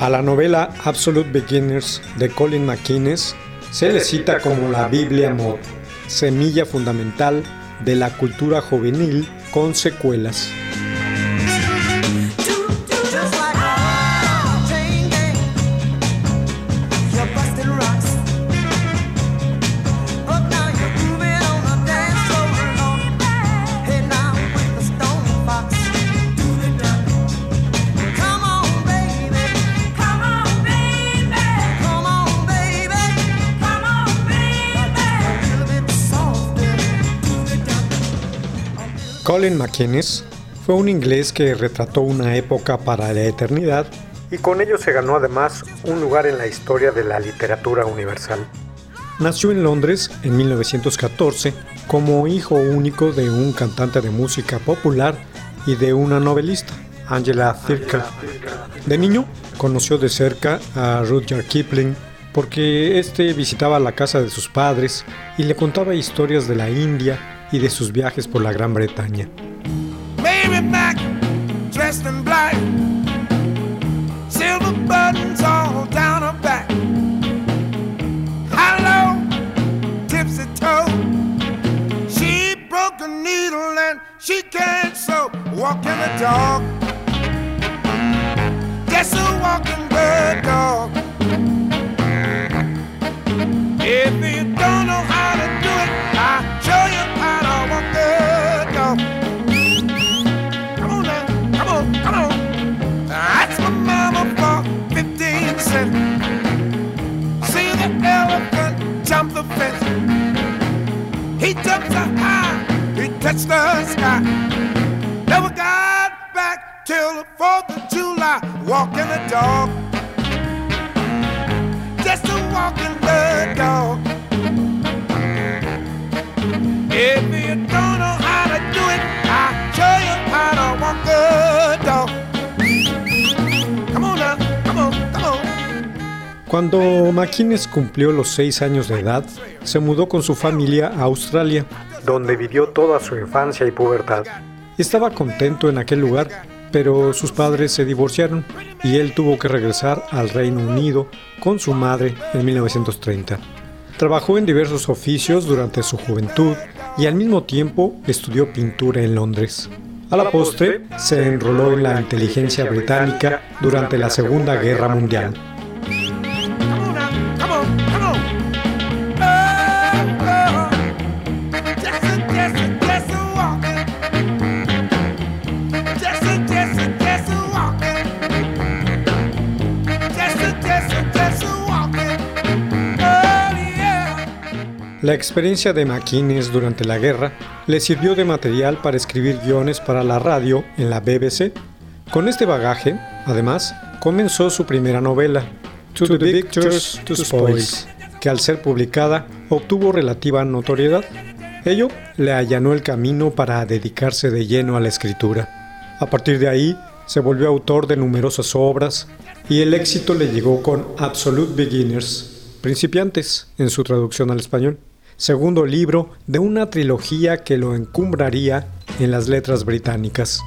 A la novela Absolute Beginners de Colin McInnes se le cita como la Biblia Mod, semilla fundamental de la cultura juvenil con secuelas. Colin McInnes fue un inglés que retrató una época para la eternidad y con ello se ganó además un lugar en la historia de la literatura universal. Nació en Londres en 1914 como hijo único de un cantante de música popular y de una novelista, Angela Thirkell. De niño conoció de cerca a Rudyard Kipling porque éste visitaba la casa de sus padres y le contaba historias de la India y de sus viajes por la Gran Bretaña. Mary Mac, dressed in black, silver buttons all down her back. Hello, tipsy toe. She broke a needle and she can't sew. Walking the dog, just a walking bird dog. He jumped so high, he touched the sky. Never got back till the 4th of July. Walking the dog. Just a walking the dog. If you don't know how to do it, I'll show you how to walk the Cuando McInnes cumplió los seis años de edad, se mudó con su familia a Australia, donde vivió toda su infancia y pubertad. Estaba contento en aquel lugar, pero sus padres se divorciaron y él tuvo que regresar al Reino Unido con su madre en 1930. Trabajó en diversos oficios durante su juventud y al mismo tiempo estudió pintura en Londres. A la postre, se enroló en la inteligencia británica durante la Segunda Guerra Mundial. La experiencia de McInnes durante la guerra le sirvió de material para escribir guiones para la radio en la BBC. Con este bagaje, además, comenzó su primera novela, To, the Pictures to Spoils, que al ser publicada obtuvo relativa notoriedad. Ello le allanó el camino para dedicarse de lleno a la escritura. A partir de ahí, se volvió autor de numerosas obras y el éxito le llegó con Absolute Beginners, principiantes en su traducción al español segundo libro de una trilogía que lo encumbraría en las letras británicas.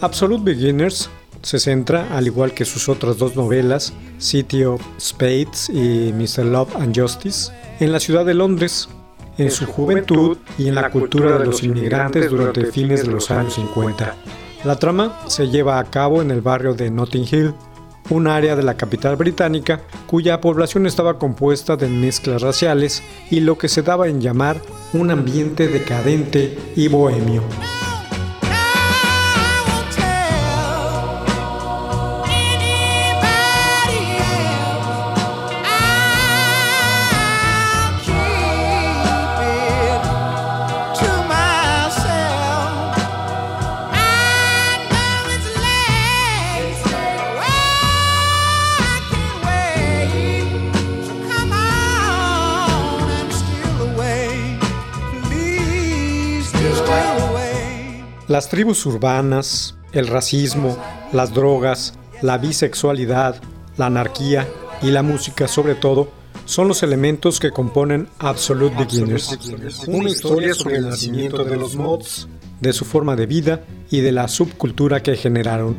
Absolute Beginners se centra, al igual que sus otras dos novelas, City of Spades y Mr. Love and Justice, en la ciudad de Londres, en su juventud y en la cultura de los inmigrantes durante fines de los años 50. La trama se lleva a cabo en el barrio de Notting Hill, un área de la capital británica cuya población estaba compuesta de mezclas raciales y lo que se daba en llamar un ambiente decadente y bohemio. Las tribus urbanas, el racismo, las drogas, la bisexualidad, la anarquía y la música sobre todo son los elementos que componen Absolute Beginners, una historia sobre el nacimiento de los mods, de su forma de vida y de la subcultura que generaron.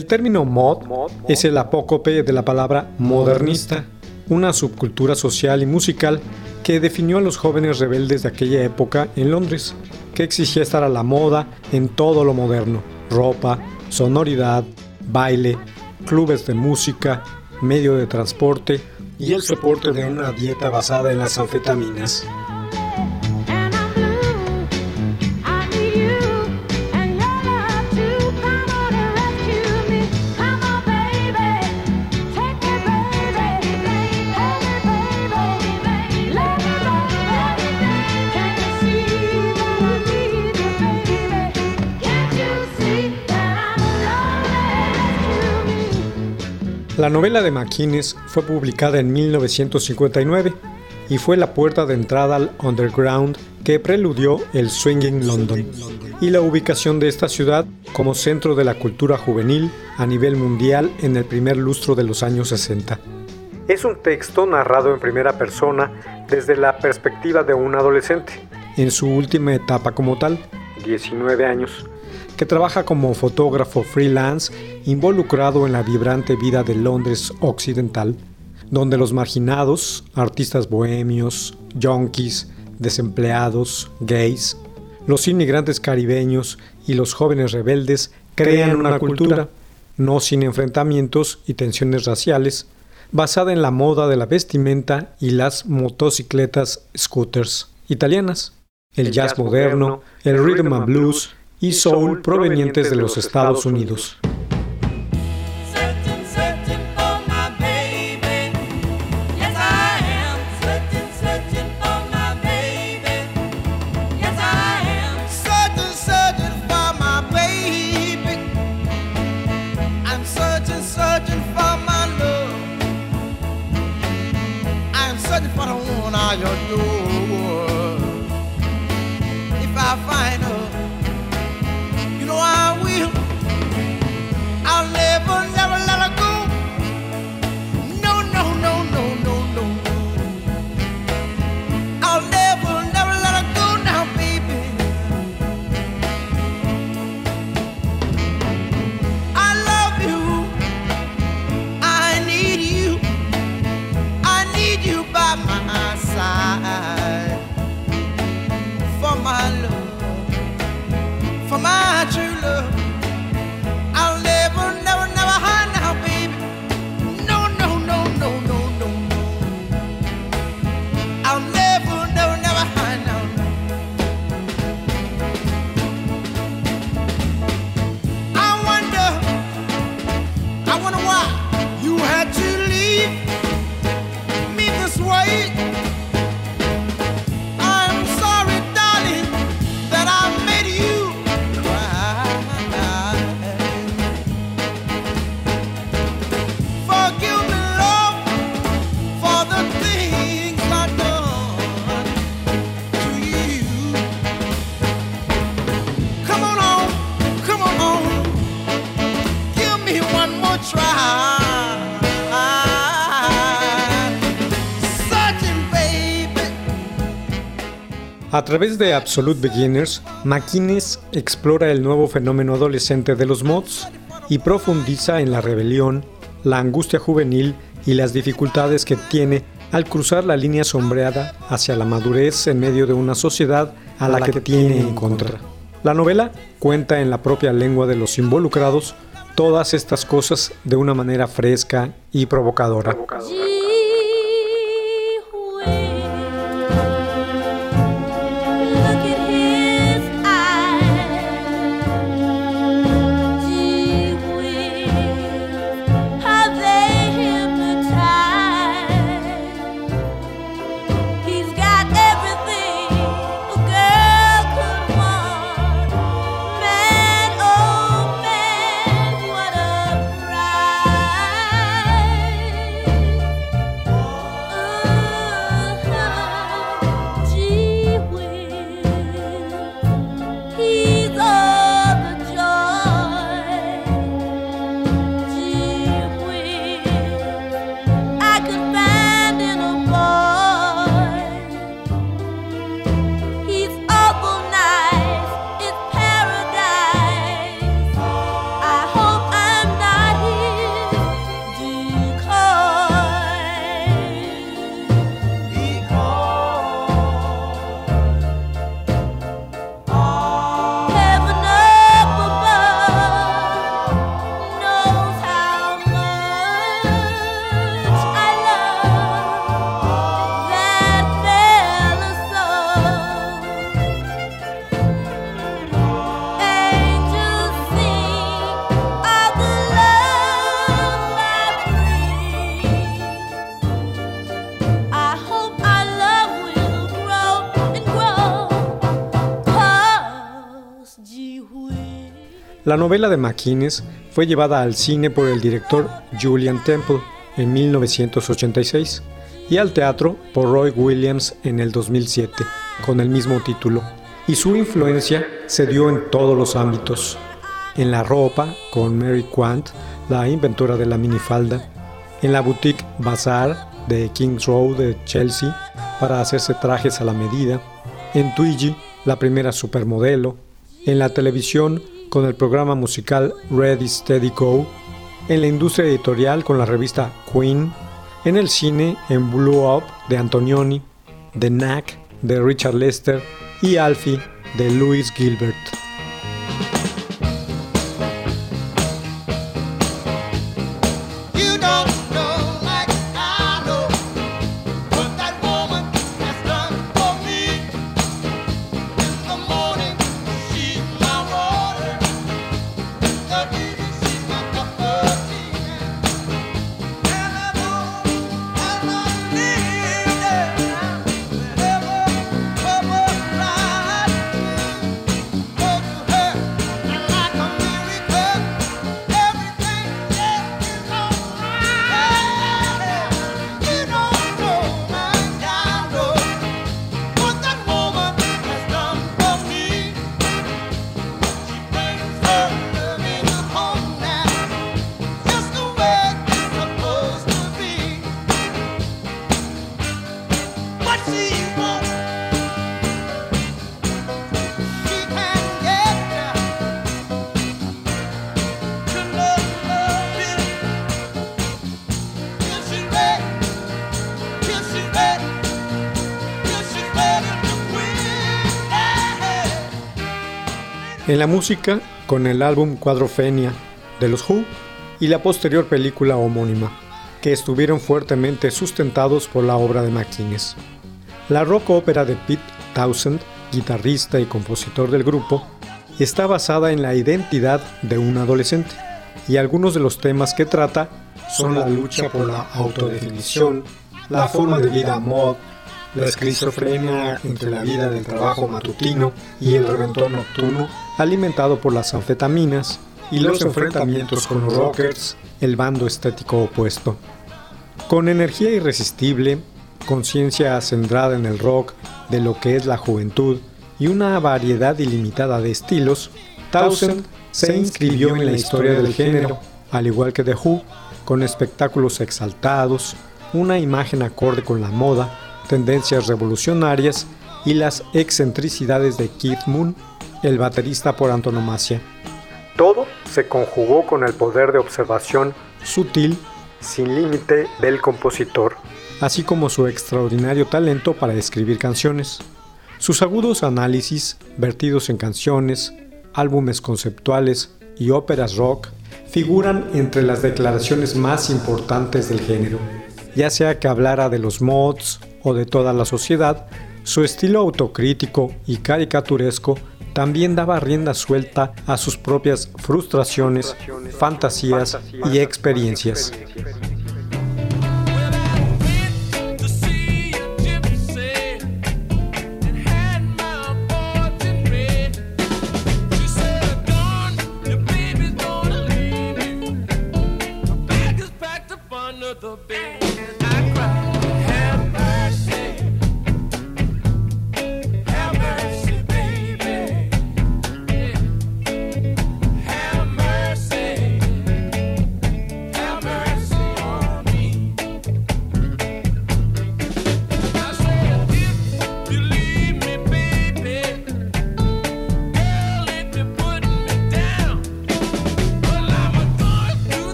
El término mod es el apócope de la palabra modernista, una subcultura social y musical que definió a los jóvenes rebeldes de aquella época en Londres, que exigía estar a la moda en todo lo moderno, ropa, sonoridad, baile, clubes de música, medio de transporte y el soporte de una dieta basada en las anfetaminas. La novela de McInnes fue publicada en 1959 y fue la puerta de entrada al underground que preludió el Swinging London y la ubicación de esta ciudad como centro de la cultura juvenil a nivel mundial en el primer lustro de los años 60. Es un texto narrado en primera persona desde la perspectiva de un adolescente, en su última etapa como tal, 19 años, que trabaja como fotógrafo freelance involucrado en la vibrante vida de Londres occidental, donde los marginados, artistas bohemios, yonkis, desempleados, gays, los inmigrantes caribeños y los jóvenes rebeldes crean una cultura, no sin enfrentamientos y tensiones raciales, basada en la moda de la vestimenta y las motocicletas scooters italianas, el jazz moderno, el rhythm and blues y soul provenientes de los Estados Unidos. Través de Absolute Beginners, McInnes explora el nuevo fenómeno adolescente de los mods y profundiza en la rebelión, la angustia juvenil y las dificultades que tiene al cruzar la línea sombreada hacia la madurez en medio de una sociedad a la, que, tiene en contra. La novela cuenta en la propia lengua de los involucrados todas estas cosas de una manera fresca y provocadora. La novela de McInnes fue llevada al cine por el director Julian Temple en 1986 y al teatro por Roy Williams en el 2007 con el mismo título. Y su influencia se dio en todos los ámbitos. En la ropa con Mary Quant, la inventora de la minifalda. En la boutique Bazaar de Kings Road de Chelsea para hacerse trajes a la medida. En Twiggy, la primera supermodelo. En la televisión con el programa musical Ready Steady Go, en la industria editorial con la revista Queen, en el cine en Blue Up de Antonioni, The Knack de Richard Lester y Alfie de Louis Gilbert. En la música, con el álbum Quadrophenia de los Who y la posterior película homónima, que estuvieron fuertemente sustentados por la obra de McInnes. La rock ópera de Pete Townsend, guitarrista y compositor del grupo, está basada en la identidad de un adolescente, y algunos de los temas que trata son la lucha por la autodefinición, la forma de vida mod, la esquizofrenia entre la vida del trabajo matutino y el reventón nocturno alimentado por las anfetaminas y los enfrentamientos con los rockers, el bando estético opuesto. Con energía irresistible, conciencia centrada en el rock de lo que es la juventud y una variedad ilimitada de estilos, Townsend se inscribió en la historia del género, al igual que The Who, con espectáculos exaltados, una imagen acorde con la moda, tendencias revolucionarias y las excentricidades de Keith Moon, el baterista por antonomasia. Todo se conjugó con el poder de observación sutil, sin límite del compositor, así como su extraordinario talento para escribir canciones. Sus agudos análisis, vertidos en canciones, álbumes conceptuales y óperas rock, figuran entre las declaraciones más importantes del género. Ya sea que hablara de los mods o de toda la sociedad, su estilo autocrítico y caricaturesco también daba rienda suelta a sus propias frustraciones, fantasías y experiencias.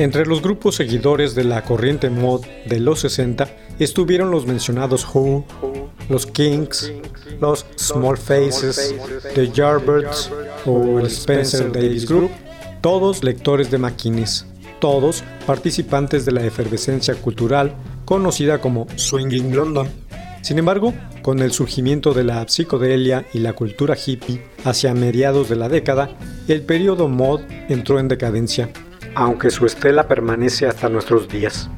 Entre los grupos seguidores de la corriente mod de los 60 estuvieron los mencionados Who, los Kinks, los Small Faces, The Yardbirds o el Spencer Davis Group, todos lectores de maquines, todos participantes de la efervescencia cultural conocida como Swinging London. Sin embargo, con el surgimiento de la psicodelia y la cultura hippie hacia mediados de la década, el periodo mod entró en decadencia aunque su estela permanece hasta nuestros días.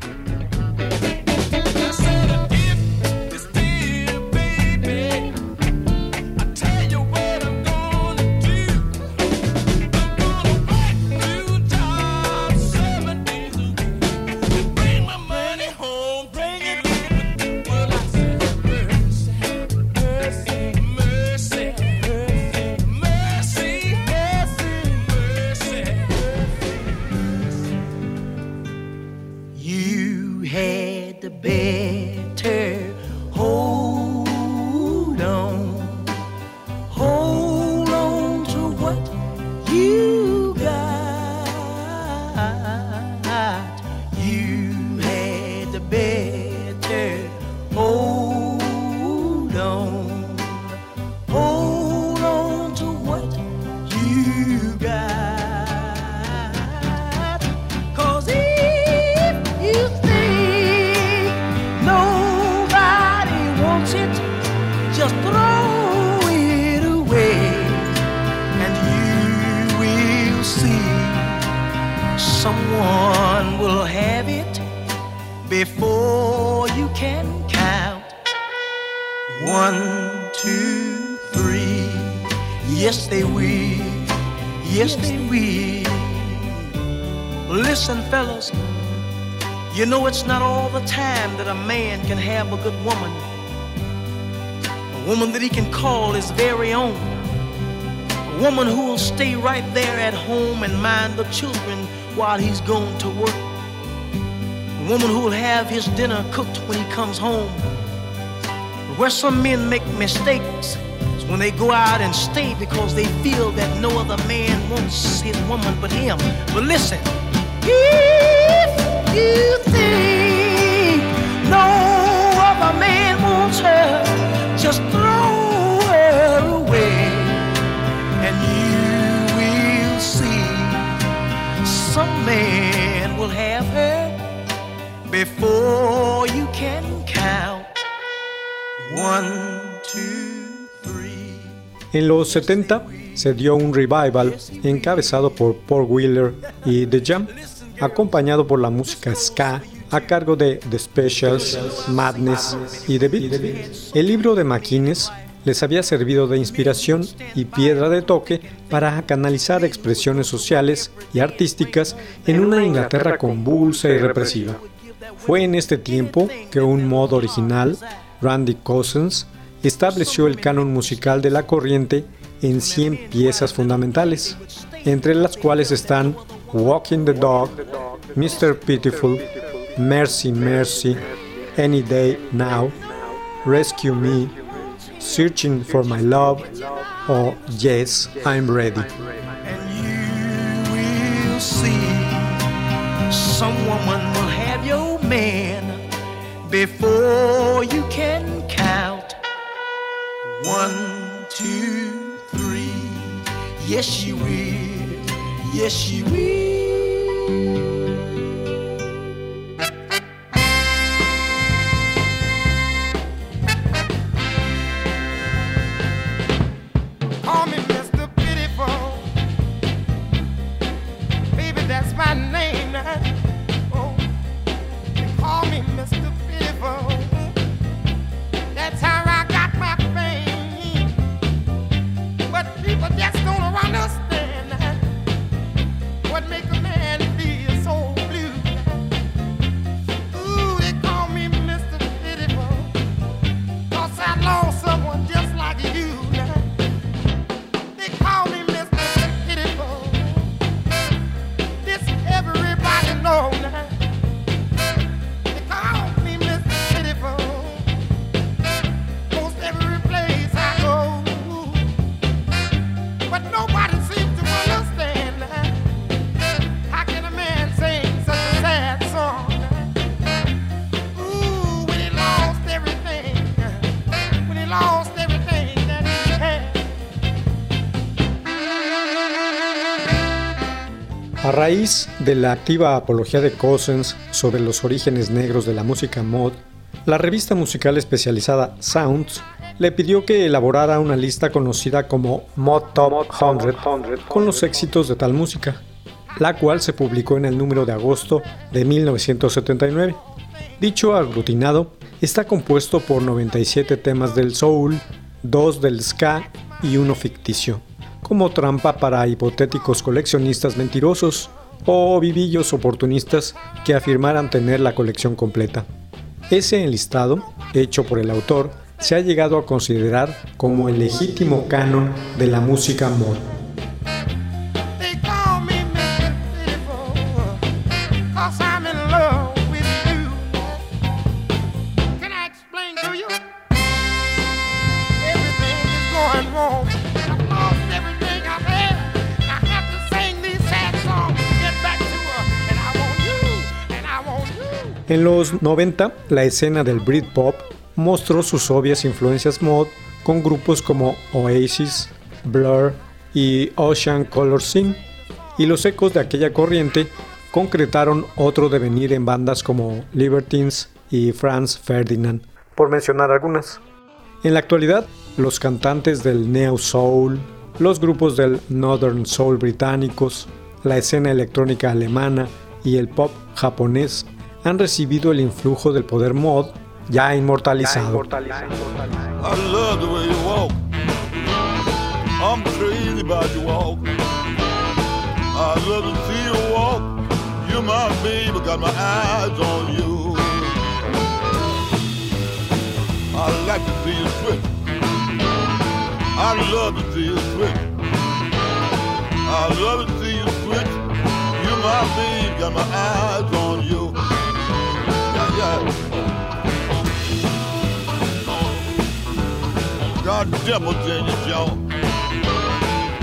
Have a good woman. A woman that he can call his very own. A woman who will stay right there at home and mind the children while he's gone to work. A woman who will have his dinner cooked when he comes home. Where some men make mistakes is when they go out and stay because they feel that no other man wants his woman but him. But listen, if you think no just throw her away and you will see some man will have her before you can count. One, two, three. En los 70 se dio un revival encabezado por Paul Wheeler y The Jam, acompañado por la música ska a cargo de The Specials, Madness y The Beat. El libro de Maquines les había servido de inspiración y piedra de toque para canalizar expresiones sociales y artísticas en una Inglaterra convulsa y represiva. Fue en este tiempo que un modo original, Randy Cousins, estableció el canon musical de la corriente en 100 piezas fundamentales, entre las cuales están Walking the Dog, Mr. Pitiful, Mercy Mercy, Any Day Now, Rescue Me, Searching for My Love o Yes, I'm Ready. and you will see some woman will have your man before you can count one, two, three. Yes, she will. Yes, she will. A raíz de la activa apología de Cousins sobre los orígenes negros de la música mod, la revista musical especializada Sounds le pidió que elaborara una lista conocida como Mod Top 100 con los éxitos de tal música. la cual se publicó en el número de agosto de 1979. Dicho aglutinado está compuesto por 97 temas del soul, dos del ska y uno ficticio, como trampa para hipotéticos coleccionistas mentirosos o vivillos oportunistas que afirmaran tener la colección completa. Ese enlistado, hecho por el autor, se ha llegado a considerar como el legítimo canon de la música mod. En los 90, la escena del Britpop mostró sus obvias influencias mod con grupos como Oasis, Blur y Ocean Color Scene, y los ecos de aquella corriente concretaron otro devenir en bandas como Libertines y Franz Ferdinand, por mencionar algunas. En la actualidad, los cantantes del Neo Soul, los grupos del Northern Soul británicos, la escena electrónica alemana y el pop japonés han recibido el influjo del poder mod ya inmortalizado. I love to see you switch. You my got my eyes on you. Got dimples in your jaw.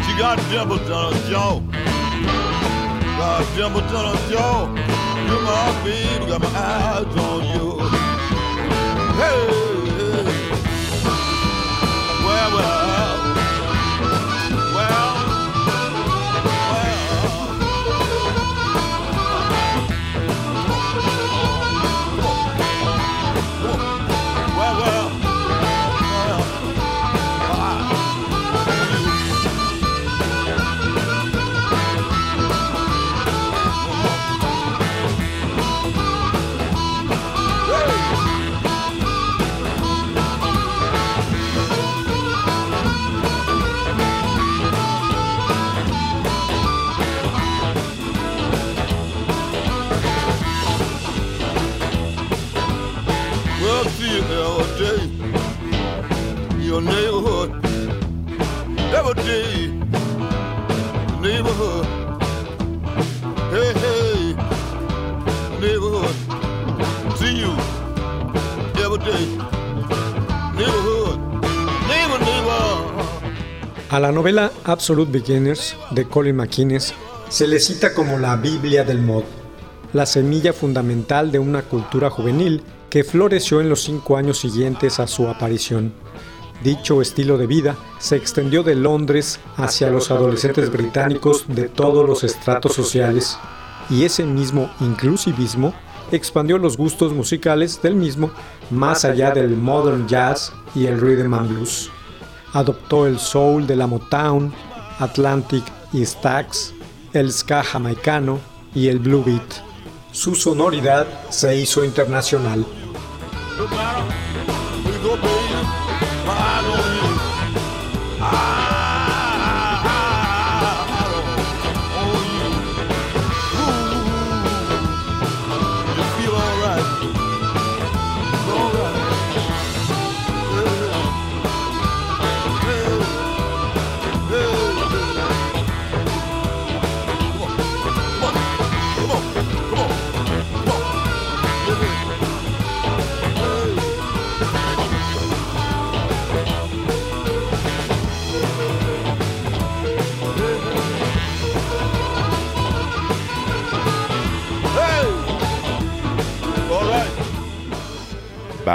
She got dimples on her jaw. Got dimples on her jaw. You're my baby, got my eyes on you. Hey, well, well, well, A la novela Absolute Beginners de Colin McInnes se le cita como la Biblia del mod, la semilla fundamental de una cultura juvenil que floreció en los cinco años siguientes a su aparición. Dicho estilo de vida se extendió de Londres hacia los adolescentes británicos de todos los estratos sociales, y ese mismo inclusivismo expandió los gustos musicales del mismo más allá del modern jazz y el rhythm and blues adoptó el soul de la Motown, Atlantic y Stax, el ska jamaicano y el blue beat. Su sonoridad se hizo internacional.